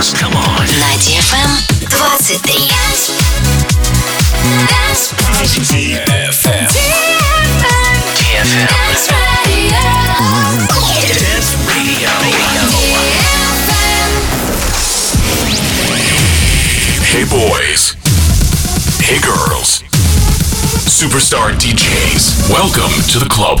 dance. Come on. На DFM 23. DFM. DFM. Dance Radio. Hey boys. Hey girls. Superstar DJs. Welcome to the club.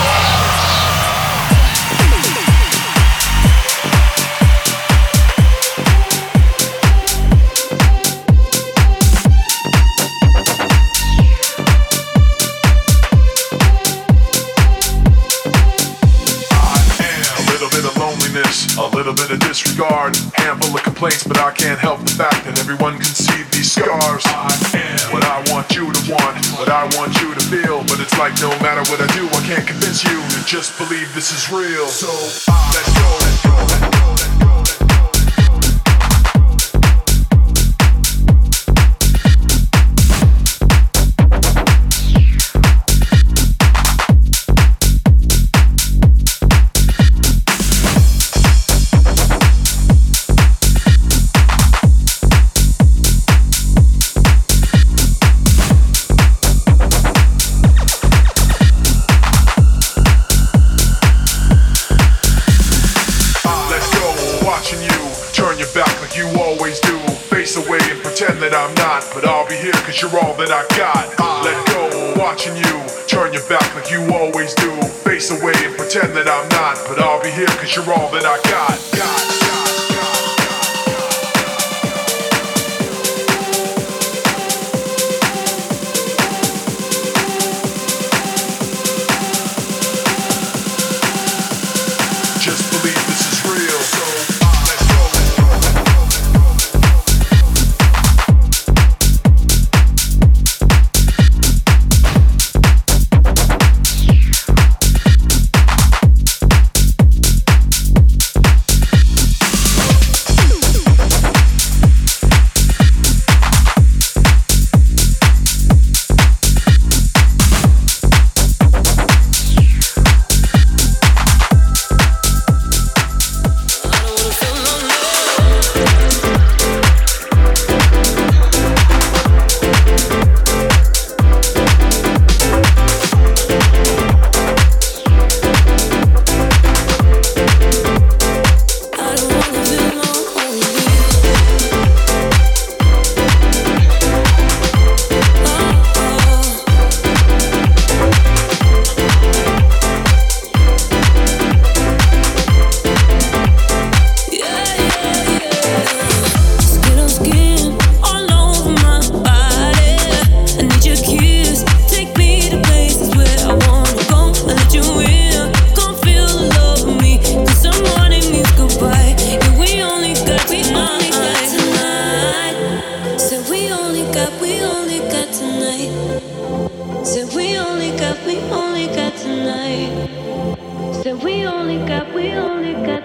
Complaints, but I can't help the fact that everyone can see these scars. I am what I want you to want, what I want you to feel. But it's like no matter what I do, I can't convince you to just believe this is real. So let's go, let's go, let's go. You're all that I got. Let go, watching you turn your back like you always do. Face away and pretend that I'm not, but I'll be here cause you're all that I got. got. only got, we only got tonight. Said we only got, we only got.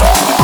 Bye.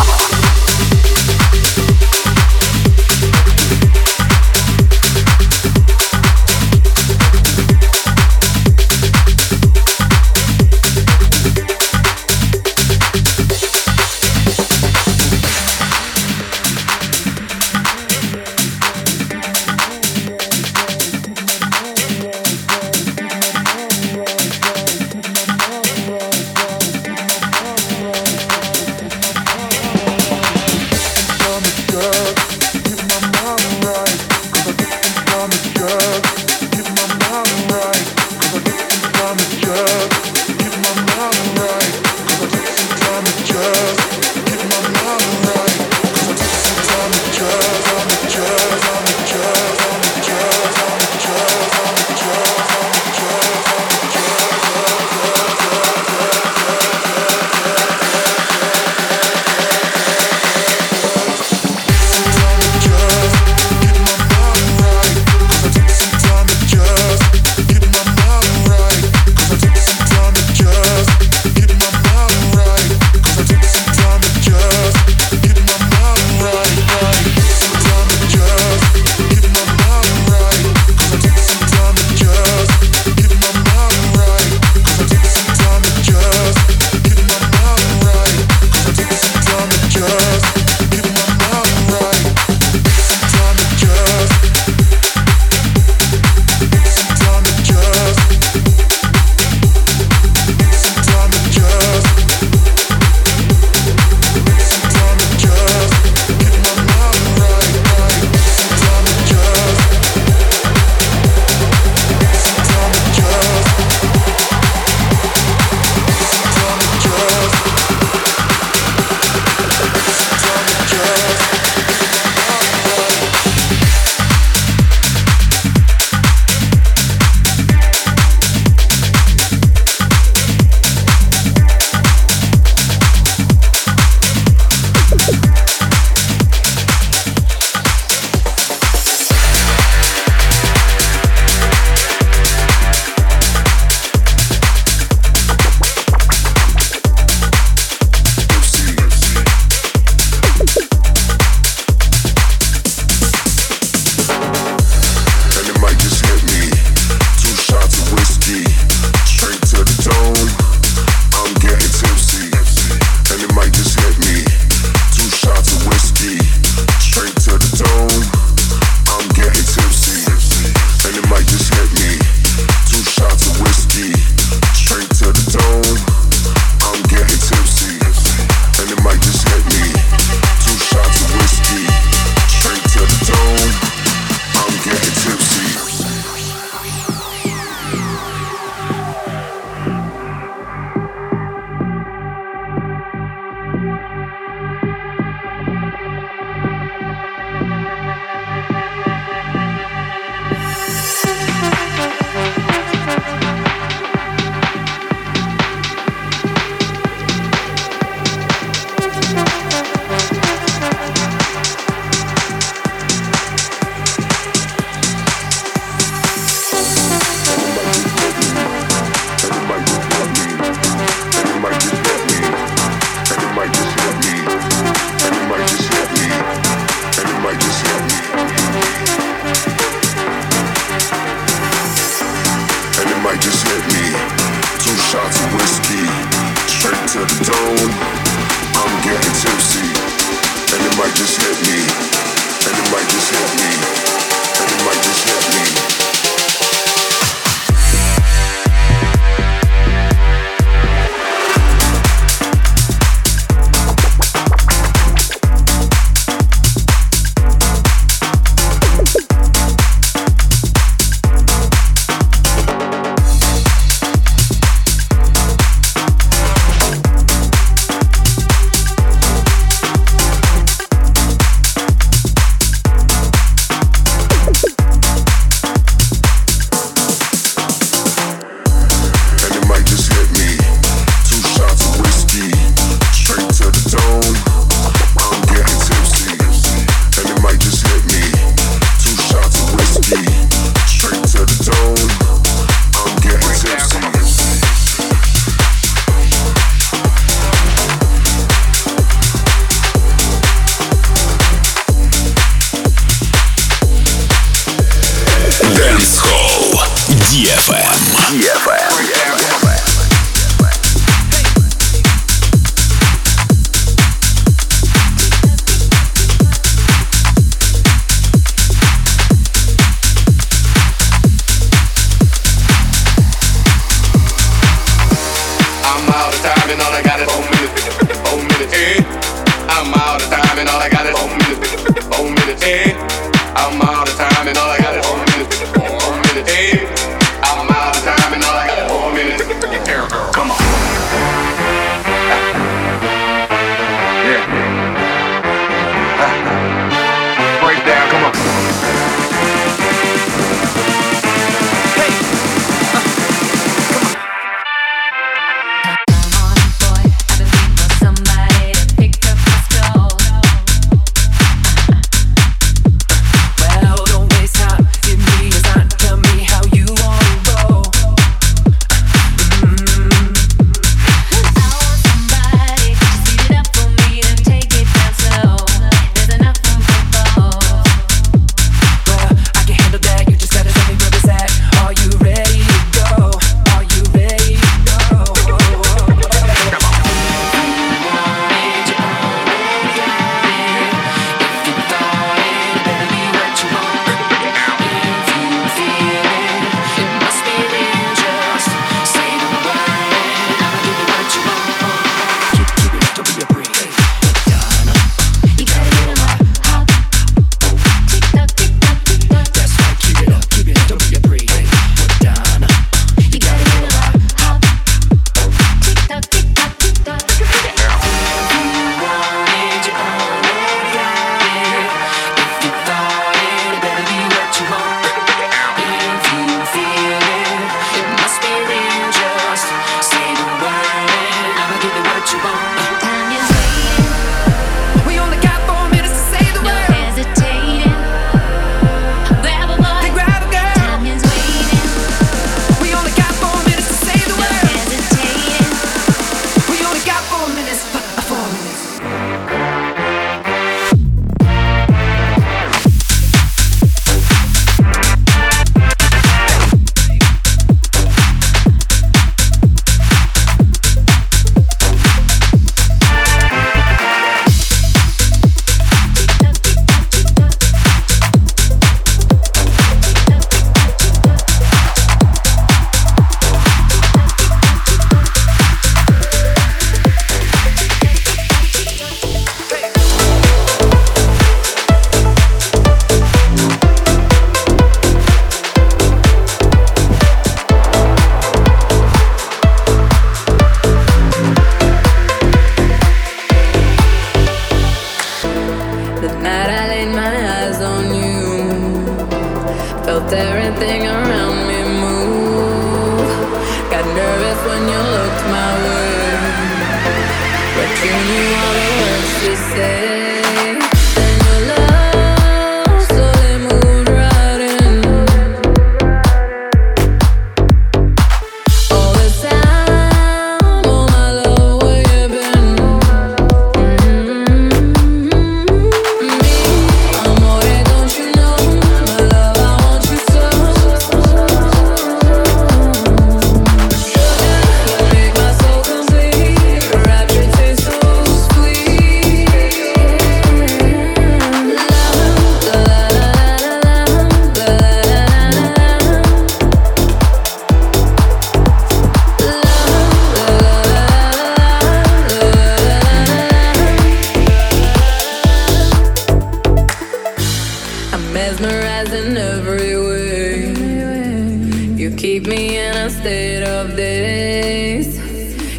keep me in a state of this.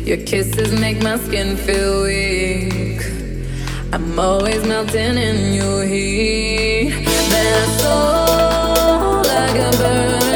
Your kisses make my skin feel weak. I'm always melting in your heat. That soul like a bird.